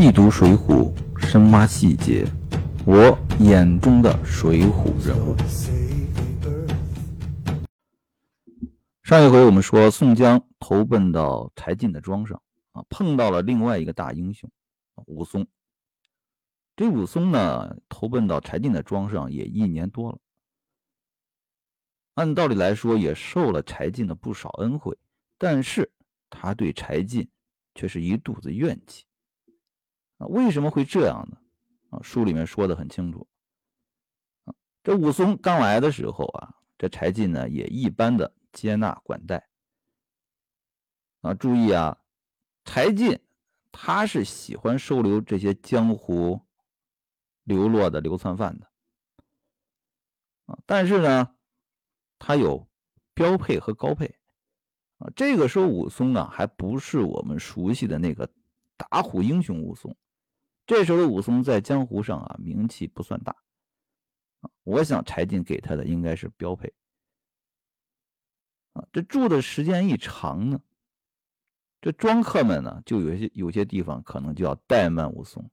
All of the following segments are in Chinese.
细读《水浒》，深挖细节，我眼中的水浒人物。上一回我们说，宋江投奔到柴进的庄上啊，碰到了另外一个大英雄武松。这武松呢，投奔到柴进的庄上也一年多了，按道理来说也受了柴进的不少恩惠，但是他对柴进却是一肚子怨气。啊，为什么会这样呢？啊，书里面说的很清楚。啊，这武松刚来的时候啊，这柴进呢也一般的接纳管待。啊，注意啊，柴进他是喜欢收留这些江湖流落的流窜犯的。啊，但是呢，他有标配和高配。啊，这个时候武松呢还不是我们熟悉的那个打虎英雄武松。这时候的武松在江湖上啊名气不算大，啊，我想柴进给他的应该是标配，啊，这住的时间一长呢，这庄客们呢就有些有些地方可能就要怠慢武松，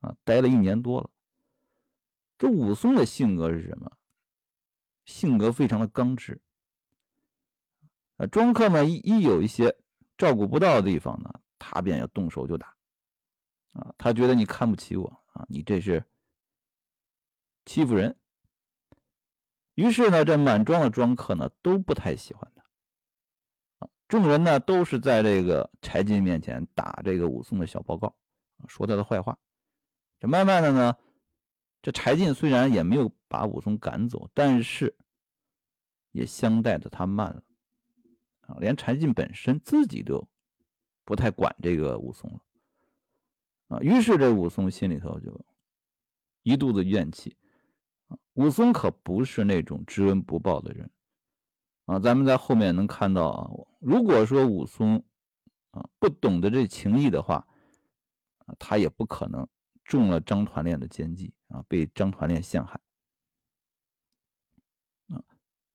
啊，待了一年多了，这武松的性格是什么？性格非常的刚直，啊，庄客们一一有一些照顾不到的地方呢，他便要动手就打。啊，他觉得你看不起我啊，你这是欺负人。于是呢，这满庄的庄客呢都不太喜欢他。啊，众人呢都是在这个柴进面前打这个武松的小报告，说他的坏话。这慢慢的呢，这柴进虽然也没有把武松赶走，但是也相待的他慢了。啊，连柴进本身自己都不太管这个武松了。啊，于是这武松心里头就一肚子怨气啊。武松可不是那种知恩不报的人啊。咱们在后面能看到啊，如果说武松啊不懂得这情义的话啊，他也不可能中了张团练的奸计啊，被张团练陷害啊。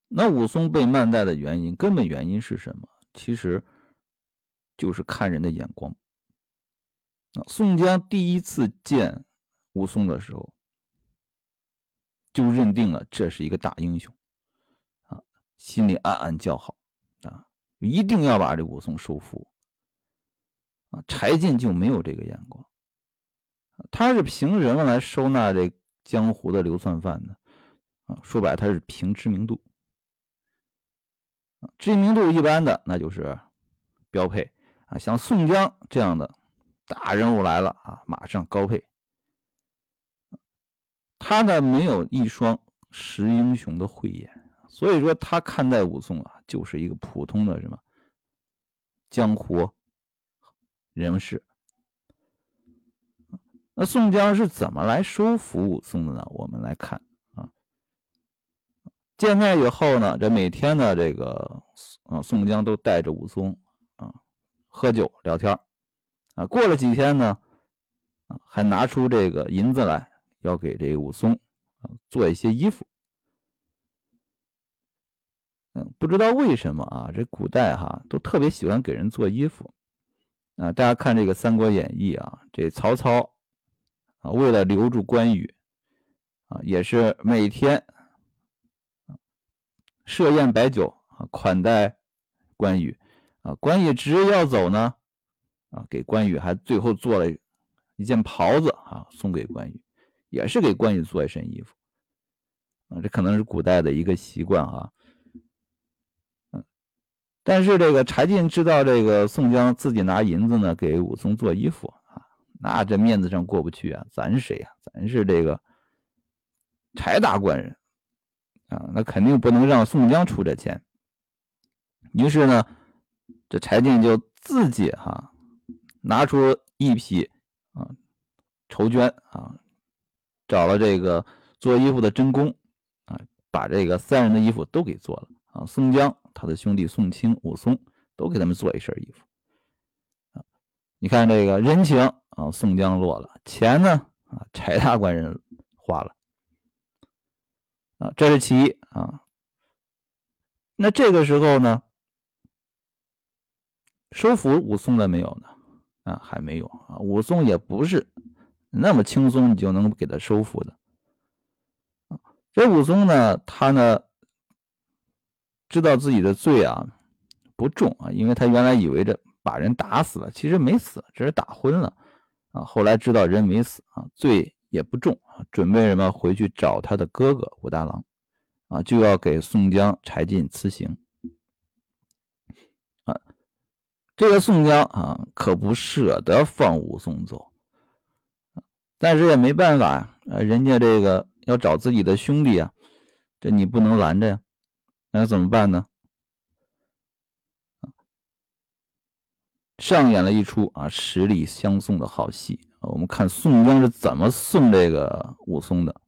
那武松被慢待的原因，根本原因是什么？其实就是看人的眼光。宋江第一次见武松的时候，就认定了这是一个大英雄，啊，心里暗暗叫好，啊，一定要把这武松收服。啊，柴进就没有这个眼光，他是凭什么来收纳这江湖的流窜犯呢？啊，说白了，他是凭知名度，知名度一般的那就是标配，啊，像宋江这样的。大人物来了啊，马上高配。他呢没有一双识英雄的慧眼，所以说他看待武松啊，就是一个普通的什么江湖人士。那宋江是怎么来收服武松的呢？我们来看啊，见面以后呢，这每天呢，这个啊，宋江都带着武松啊喝酒聊天。过了几天呢，啊，还拿出这个银子来，要给这个武松啊做一些衣服。嗯，不知道为什么啊，这古代哈都特别喜欢给人做衣服。啊，大家看这个《三国演义》啊，这曹操啊，为了留住关羽啊，也是每天设宴摆酒啊，款待关羽啊，关羽执意要走呢。啊，给关羽还最后做了一件袍子啊，送给关羽，也是给关羽做一身衣服啊。这可能是古代的一个习惯啊。但是这个柴进知道这个宋江自己拿银子呢给武松做衣服啊，那这面子上过不去啊。咱谁呀？咱是这个柴大官人啊，那肯定不能让宋江出这钱。于是呢，这柴进就自己哈。拿出一匹啊绸绢啊，找了这个做衣服的真工啊，把这个三人的衣服都给做了啊。宋江、他的兄弟宋清、武松都给他们做一身衣服啊。你看这个人情啊，宋江落了钱呢啊，柴大官人花了啊，这是其一啊。那这个时候呢，收服武松了没有呢？还没有啊。武松也不是那么轻松你就能给他收服的。这武松呢，他呢知道自己的罪啊不重啊，因为他原来以为这把人打死了，其实没死，只是打昏了啊。后来知道人没死啊，罪也不重啊，准备什么回去找他的哥哥武大郎啊，就要给宋江、柴进辞行啊。这个宋江啊，可不舍得放武松走，但是也没办法呀，人家这个。要找自己的兄弟啊，这你不能拦着呀，那怎么办呢？上演了一出啊十里相送的好戏我们看宋江是怎么送这个武松的。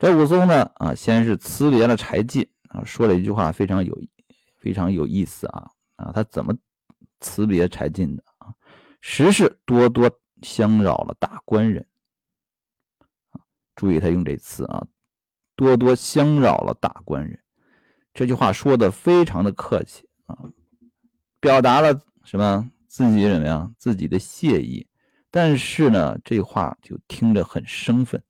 这武松呢啊，先是辞别了柴进啊，说了一句话非常有非常有意思啊啊，他怎么辞别柴进的啊？时事多多相扰了大官人。注意他用这词啊，多多相扰了大官人。这句话说的非常的客气啊，表达了什么？自己怎么样？自己的谢意。但是呢，这话就听着很生分。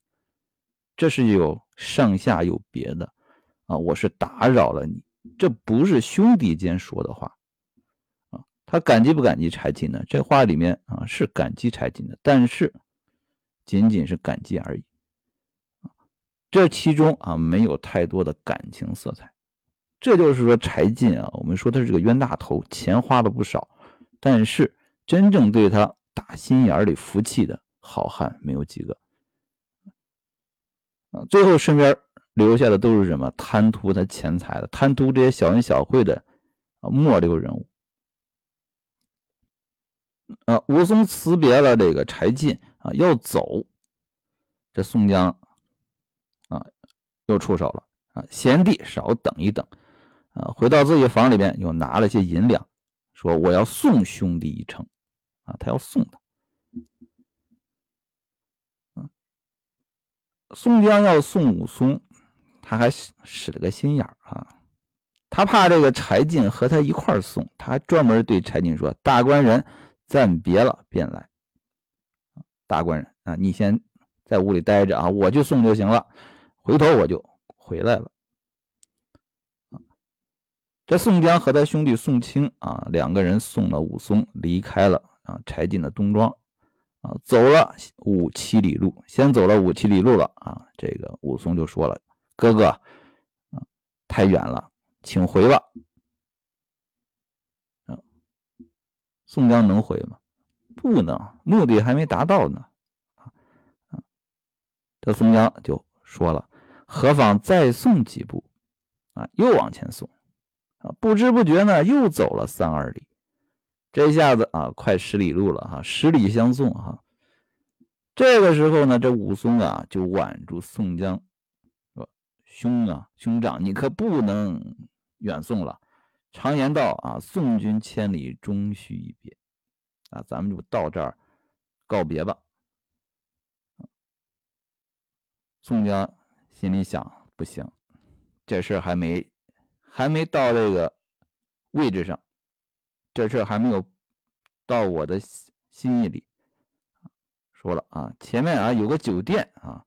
这是有上下有别的啊，我是打扰了你，这不是兄弟间说的话。他感激不感激柴进呢？这话里面啊是感激柴进的，但是仅仅是感激而已。这其中啊没有太多的感情色彩，这就是说柴进啊，我们说他是个冤大头，钱花了不少，但是真正对他打心眼里服气的好汉没有几个啊。最后身边留下的都是什么贪图他钱财的，贪图这些小恩小惠的啊末流人物啊。武松辞别了这个柴进啊，要走，这宋江啊。又出手了啊！贤弟少等一等啊！回到自己房里边，又拿了些银两，说我要送兄弟一程啊！他要送他。宋江要送武松，他还使了个心眼啊！他怕这个柴进和他一块送，他还专门对柴进说：“大官人暂别了，便来。”大官人啊，你先在屋里待着啊，我去送就行了。回头我就回来了。这宋江和他兄弟宋清啊，两个人送了武松离开了啊柴进的东庄啊，走了五七里路，先走了五七里路了啊。这个武松就说了：“哥哥啊，太远了，请回吧。”啊，宋江能回吗？不能，目的还没达到呢。这宋江就说了。何妨再送几步，啊，又往前送，啊，不知不觉呢，又走了三二里，这一下子啊，快十里路了哈，十里相送哈。这个时候呢，这武松啊，就挽住宋江，说：“兄啊，兄长，你可不能远送了。常言道啊，送君千里，终须一别。啊，咱们就到这儿告别吧。”宋江。心里想：不行，这事还没还没到这个位置上，这事还没有到我的心意里。说了啊，前面啊有个酒店啊，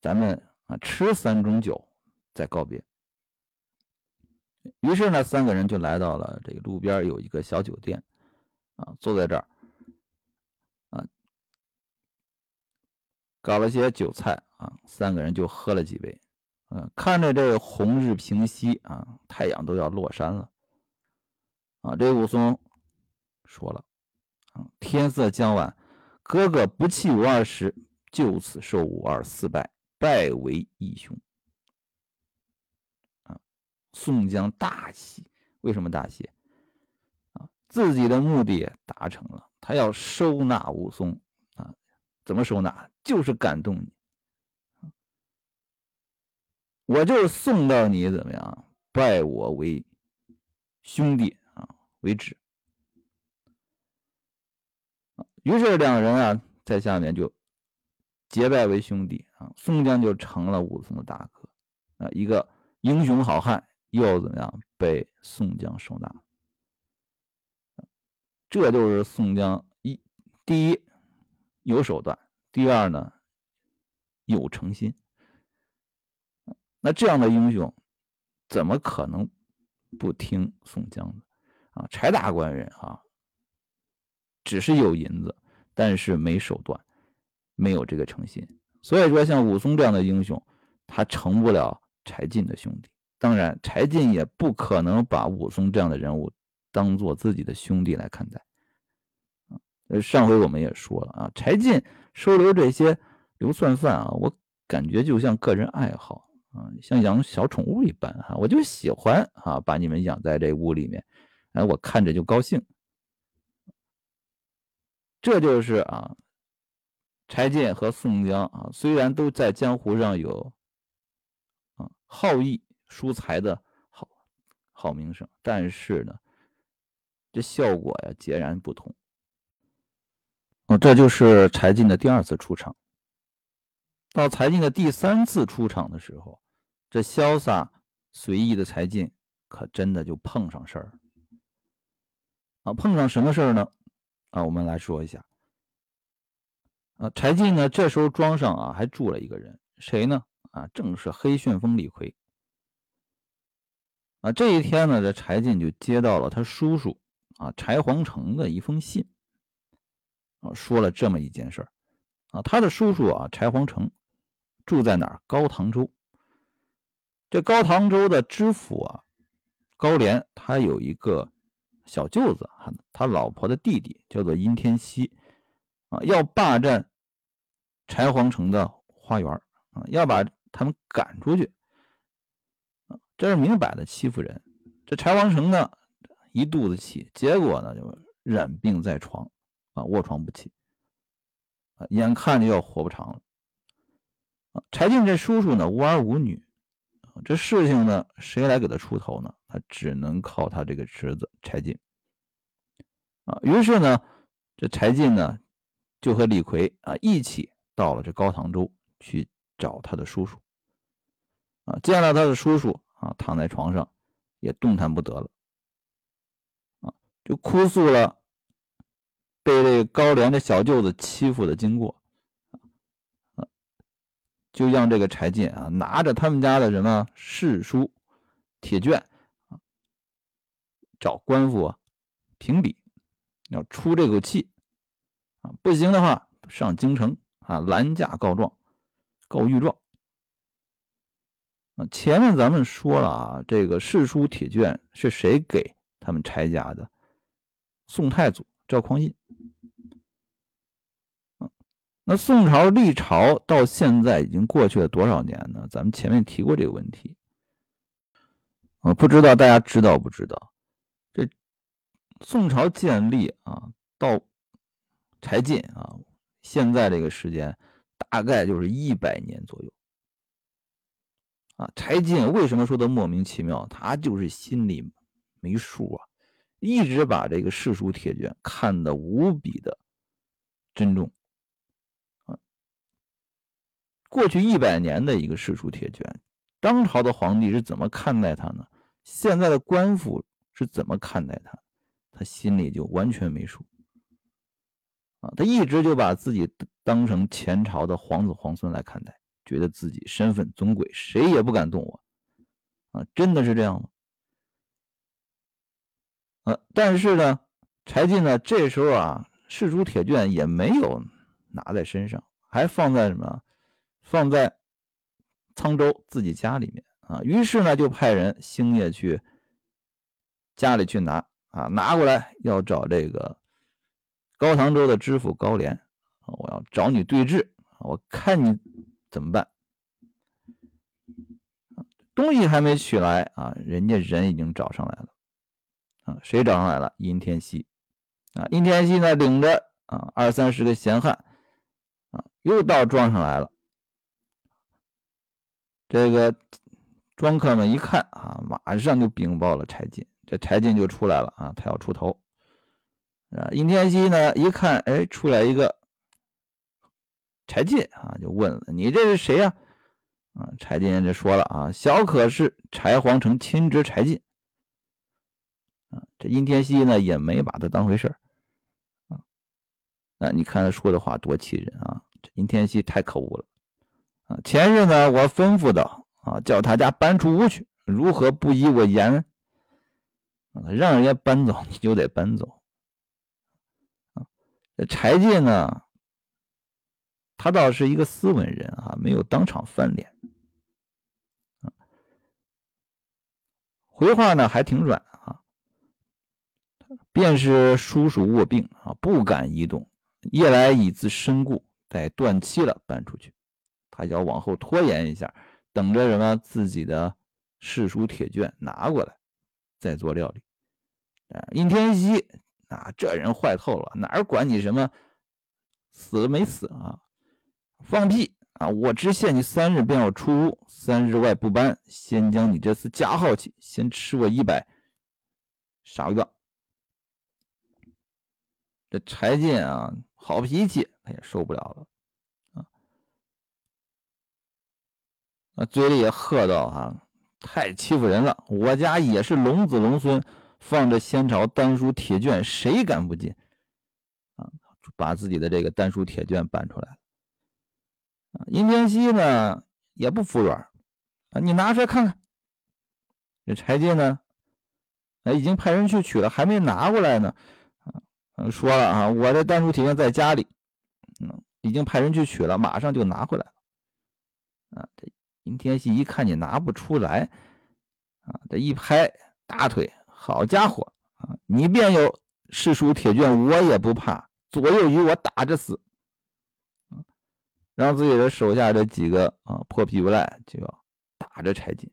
咱们啊吃三盅酒再告别。于是呢，三个人就来到了这个路边有一个小酒店啊，坐在这儿啊，搞了些酒菜。啊，三个人就喝了几杯，嗯，看着这红日平西啊，太阳都要落山了，啊，这武松说了，啊，天色将晚，哥哥不弃武二十，就此受武二四拜，拜为义兄。宋江大喜，为什么大喜？啊，自己的目的达成了，他要收纳武松，啊，怎么收纳？就是感动你。我就是送到你怎么样，拜我为兄弟啊为止。于是两人啊在下面就结拜为兄弟啊，宋江就成了武松的大哥啊，一个英雄好汉又怎么样被宋江收纳？这就是宋江一第一有手段，第二呢有诚心。那这样的英雄，怎么可能不听宋江的啊？柴大官人啊，只是有银子，但是没手段，没有这个诚心。所以说，像武松这样的英雄，他成不了柴进的兄弟。当然，柴进也不可能把武松这样的人物当做自己的兄弟来看待。呃，上回我们也说了啊，柴进收留这些流窜犯啊，我感觉就像个人爱好啊，像养小宠物一般哈，我就喜欢啊，把你们养在这屋里面，哎，我看着就高兴。这就是啊，柴进和宋江啊，虽然都在江湖上有啊好义输财的好好名声，但是呢，这效果呀截然不同。哦，这就是柴进的第二次出场。到柴进的第三次出场的时候，这潇洒随意的柴进可真的就碰上事儿啊！碰上什么事儿呢？啊，我们来说一下。啊，柴进呢，这时候庄上啊还住了一个人，谁呢？啊，正是黑旋风李逵。啊，这一天呢，这柴进就接到了他叔叔啊柴皇城的一封信。说了这么一件事儿，啊，他的叔叔啊，柴皇城住在哪儿？高唐州。这高唐州的知府啊，高廉，他有一个小舅子，他老婆的弟弟叫做殷天锡，啊，要霸占柴皇城的花园，啊，要把他们赶出去，这是明摆的欺负人。这柴王成呢，一肚子气，结果呢，就染病在床。啊，卧床不起，啊，眼看就要活不长了。啊，柴进这叔叔呢，无儿无女，这事情呢，谁来给他出头呢？他只能靠他这个侄子柴进。啊，于是呢，这柴进呢，就和李逵啊一起到了这高唐州去找他的叔叔。啊，见了他的叔叔啊，躺在床上，也动弹不得了。啊，就哭诉了。被这个高廉的小舅子欺负的经过，啊，就让这个柴进啊拿着他们家的什么誓书、铁卷啊，找官府评比，要出这口气啊，不行的话上京城啊拦驾告状，告御状。啊，前面咱们说了啊，这个世书铁卷是谁给他们柴家的？宋太祖赵匡胤。那宋朝立朝到现在已经过去了多少年呢？咱们前面提过这个问题，啊，不知道大家知道不知道？这宋朝建立啊，到柴进啊，现在这个时间大概就是一百年左右。啊，柴进为什么说他莫名其妙？他就是心里没数啊，一直把这个世书铁卷看得无比的珍重。过去一百年的一个世书铁卷，当朝的皇帝是怎么看待他呢？现在的官府是怎么看待他？他心里就完全没数啊！他一直就把自己当成前朝的皇子皇孙来看待，觉得自己身份尊贵，谁也不敢动我啊！真的是这样吗？啊！但是呢，柴进呢，这时候啊，世书铁卷也没有拿在身上，还放在什么？放在沧州自己家里面啊，于是呢就派人星夜去家里去拿啊，拿过来要找这个高唐州的知府高廉，我要找你对质，我看你怎么办。东西还没取来啊，人家人已经找上来了啊，谁找上来了？殷天锡啊，殷天锡呢领着啊二三十个闲汉啊，又到庄上来了。这个庄客们一看啊，马上就禀报了柴进，这柴进就出来了啊，他要出头。啊，殷天锡呢一看，哎，出来一个柴进啊，就问了：“你这是谁呀？”啊，柴进就说了：“啊，小可是柴皇城亲侄柴进。”啊，这殷天锡呢也没把他当回事儿啊，你看他说的话多气人啊！这殷天锡太可恶了啊！前日呢，我吩咐的啊，叫他家搬出屋去，如何不依我言？让人家搬走，你就得搬走啊！这柴进呢，他倒是一个斯文人啊，没有当场翻脸，回话呢还挺软啊，便是叔叔卧病啊，不敢移动。夜来已自身故，待断气了搬出去。他要往后拖延一下，等着什么自己的世书铁卷拿过来，再做料理。啊，殷天锡啊，这人坏透了，哪管你什么死了没死啊？放屁啊！我只限你三日，便要出屋，三日外不搬，先将你这次加号去，先吃我一百。傻个！这柴进啊。好脾气，他也受不了了，啊，嘴里也喝道：“哈，太欺负人了！我家也是龙子龙孙，放着仙朝丹书铁卷，谁敢不进？啊，把自己的这个丹书铁卷搬出来了。殷天锡呢也不服软，啊，你拿出来看看。这柴进呢，哎，已经派人去取了，还没拿过来呢。”嗯，说了啊，我的丹书铁券在家里，嗯，已经派人去取了，马上就拿回来了。啊，这殷天锡一看你拿不出来，啊，这一拍大腿，好家伙啊，你便有世书铁卷，我也不怕，左右与我打着死。让自己的手下这几个啊破皮不赖就要打着柴进，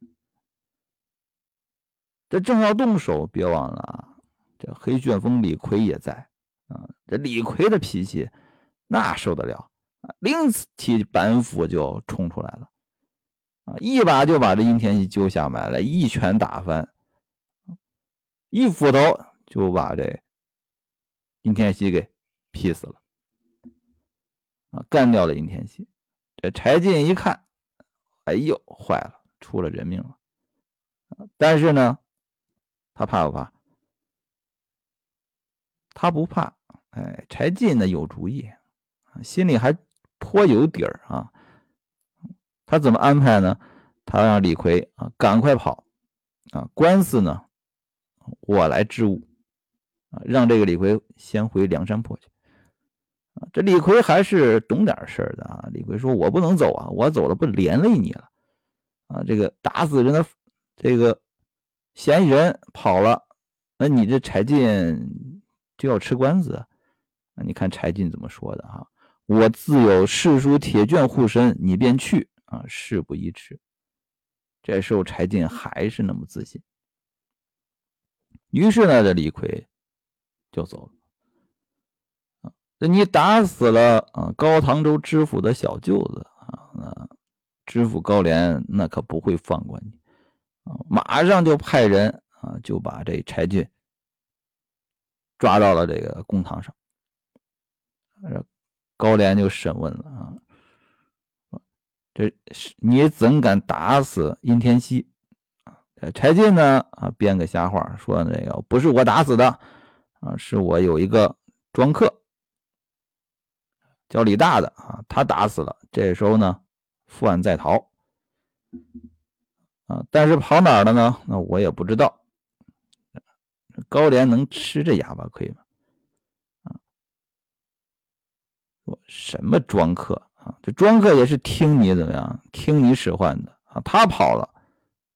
这正要动手，别忘了啊，这黑旋风李逵也在。啊，这李逵的脾气那受得了啊！拎起板斧就冲出来了，啊，一把就把这殷天锡揪下马来，一拳打翻，一斧头就把这殷天锡给劈死了，啊，干掉了殷天锡。这柴进一看，哎呦，坏了，出了人命了。但是呢，他怕不怕？他不怕。哎，柴进呢有主意，心里还颇有底儿啊。他怎么安排呢？他让李逵啊赶快跑啊，官司呢我来支吾啊，让这个李逵先回梁山泊去。这李逵还是懂点事儿的啊。李逵说：“我不能走啊，我走了不连累你了啊。这个打死人的这个嫌疑人跑了，那你这柴进就要吃官司。”那你看柴进怎么说的哈？我自有世书铁卷护身，你便去啊，事不宜迟。这时候柴进还是那么自信。于是呢，这李逵就走了。你打死了啊高唐州知府的小舅子啊，那知府高廉那可不会放过你啊，马上就派人啊就把这柴进抓到了这个公堂上。高廉就审问了啊，这是你怎敢打死殷天锡？柴进呢啊编个瞎话说那个不是我打死的啊，是我有一个庄客叫李大的啊，他打死了。这时候呢，负案在逃啊，但是跑哪儿了呢？那我也不知道。高廉能吃这哑巴亏吗？说什么庄客啊？这庄客也是听你怎么样？听你使唤的啊！他跑了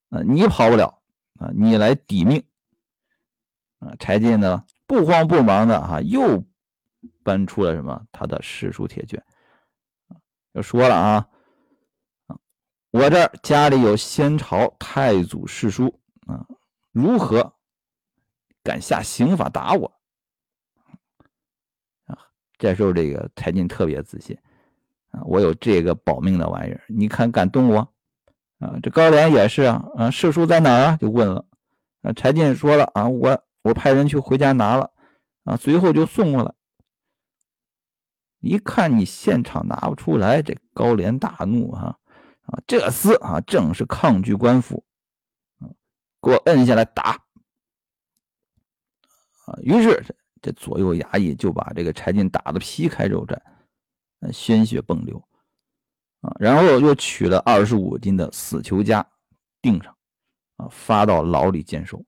啊，你跑不了啊！你来抵命啊！柴进呢，不慌不忙的哈，又搬出了什么？他的史书铁卷啊，又说了啊我这家里有先朝太祖世书啊，如何敢下刑法打我？啊这时候，这个柴进特别自信啊，我有这个保命的玩意儿，你看敢动我啊？这高廉也是啊，啊，世书在哪儿啊？就问了啊。柴进说了啊，我我派人去回家拿了啊，随后就送过来。一看你现场拿不出来，这高廉大怒啊啊，这厮啊正是抗拒官府啊，给我摁下来打啊！于是。这左右衙役就把这个柴进打得皮开肉绽，鲜血迸流啊，然后又取了二十五斤的死囚枷钉上啊，发到牢里监守。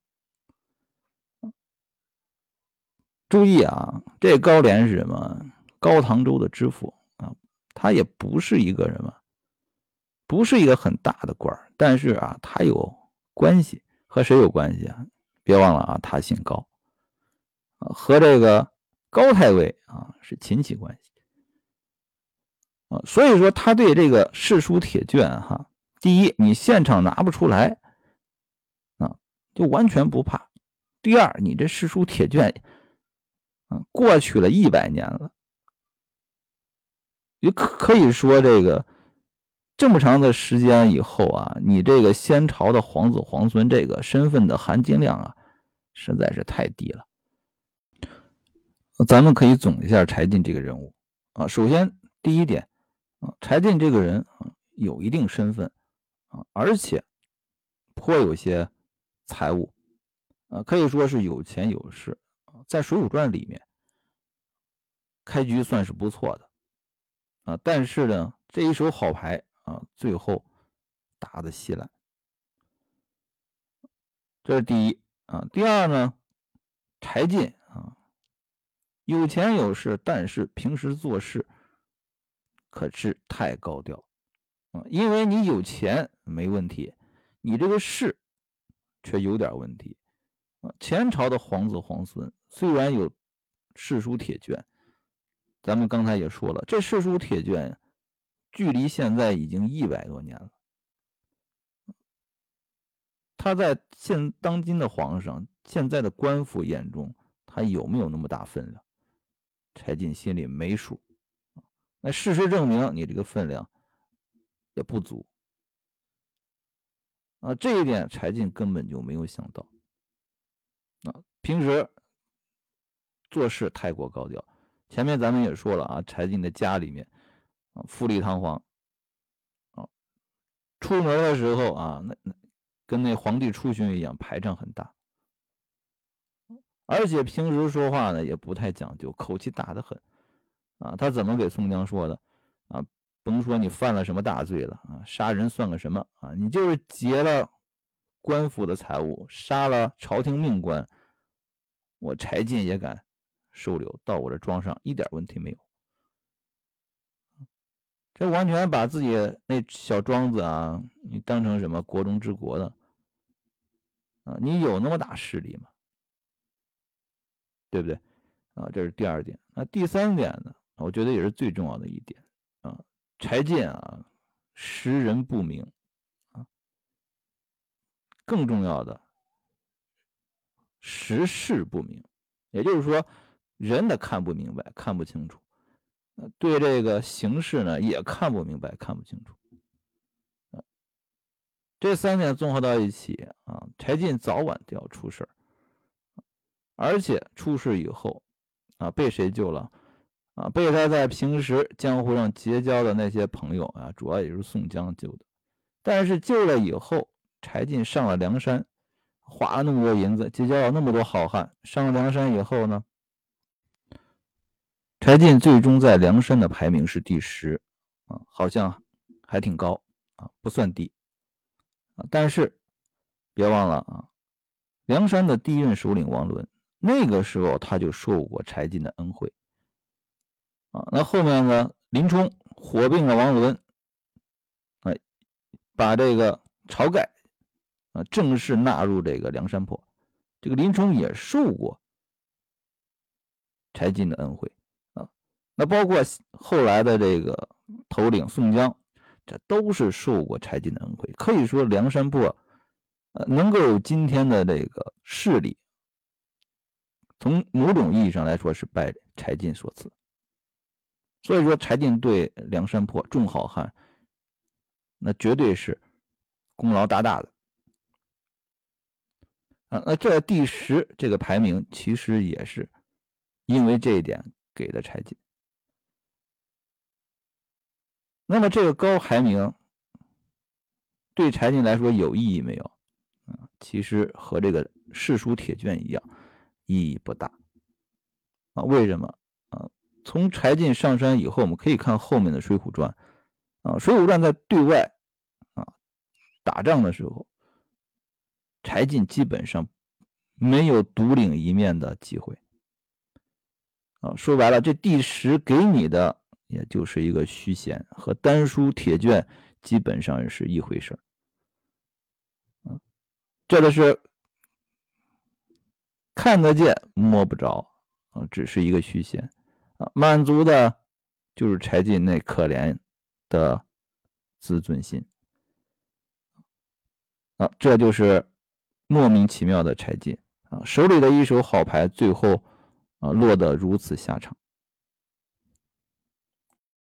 注意啊，这高廉是什么？高唐州的知府啊，他也不是一个什么，不是一个很大的官但是啊，他有关系，和谁有关系啊？别忘了啊，他姓高，和这个高太尉啊是亲戚关系啊，所以说他对这个世书铁卷哈，第一，你现场拿不出来啊，就完全不怕；第二，你这世书铁卷。啊，过去了一百年了，也可可以说这个这么长的时间以后啊，你这个先朝的皇子皇孙这个身份的含金量啊，实在是太低了。咱们可以总结一下柴进这个人物啊，首先第一点啊，柴进这个人啊有一定身份啊，而且颇有些财物啊，可以说是有钱有势。在《水浒传》里面，开局算是不错的啊，但是呢，这一手好牌啊，最后打的稀烂。这是第一啊。第二呢，柴进啊，有钱有势，但是平时做事可是太高调啊。因为你有钱没问题，你这个势却有点问题啊。前朝的皇子皇孙。虽然有世书铁卷，咱们刚才也说了，这世书铁卷距离现在已经一百多年了。他在现当今的皇上、现在的官府眼中，他有没有那么大分量？柴进心里没数。那事实证明，你这个分量也不足。啊，这一点柴进根本就没有想到。啊，平时。做事太过高调，前面咱们也说了啊，柴进的家里面啊富丽堂皇啊，出门的时候啊，那那跟那皇帝出巡一样，排场很大，而且平时说话呢也不太讲究，口气大得很啊。他怎么给宋江说的啊？甭说你犯了什么大罪了啊，杀人算个什么啊？你就是劫了官府的财物，杀了朝廷命官，我柴进也敢。收留到我这庄上一点问题没有，这完全把自己那小庄子啊，你当成什么国中之国的啊？你有那么大势力吗？对不对？啊，这是第二点。那第三点呢？我觉得也是最重要的一点啊。柴进啊，识人不明啊，更重要的识事不明，也就是说。人的看不明白，看不清楚，对这个形势呢也看不明白，看不清楚。这三点综合到一起啊，柴进早晚都要出事而且出事以后啊，被谁救了？啊，被他在平时江湖上结交的那些朋友啊，主要也是宋江救的。但是救了以后，柴进上了梁山，花了那么多银子，结交了那么多好汉，上了梁山以后呢？柴进最终在梁山的排名是第十，啊，好像还挺高啊，不算低啊。但是别忘了啊，梁山的第一任首领王伦，那个时候他就受过柴进的恩惠啊。那后面呢，林冲火并了王伦，哎，把这个晁盖啊正式纳入这个梁山泊，这个林冲也受过柴进的恩惠。那包括后来的这个头领宋江，这都是受过柴进的恩惠。可以说梁山泊，呃，能够有今天的这个势力，从某种意义上来说是拜柴进所赐。所以说，柴进对梁山泊众好汉，那绝对是功劳大大的。啊，那这第十这个排名，其实也是因为这一点给的柴进。那么这个高排名对柴进来说有意义没有？啊，其实和这个世书铁卷一样，意义不大。啊？为什么啊？从柴进上山以后，我们可以看后面的《水浒传》啊，《水浒传》在对外啊打仗的时候，柴进基本上没有独领一面的机会啊。说白了，这第十给你的也就是一个虚衔，和丹书铁卷基本上是一回事儿这个是看得见摸不着啊，只是一个虚衔。啊，满足的，就是柴进那可怜的自尊心啊，这就是莫名其妙的柴进啊，手里的一手好牌，最后啊落得如此下场。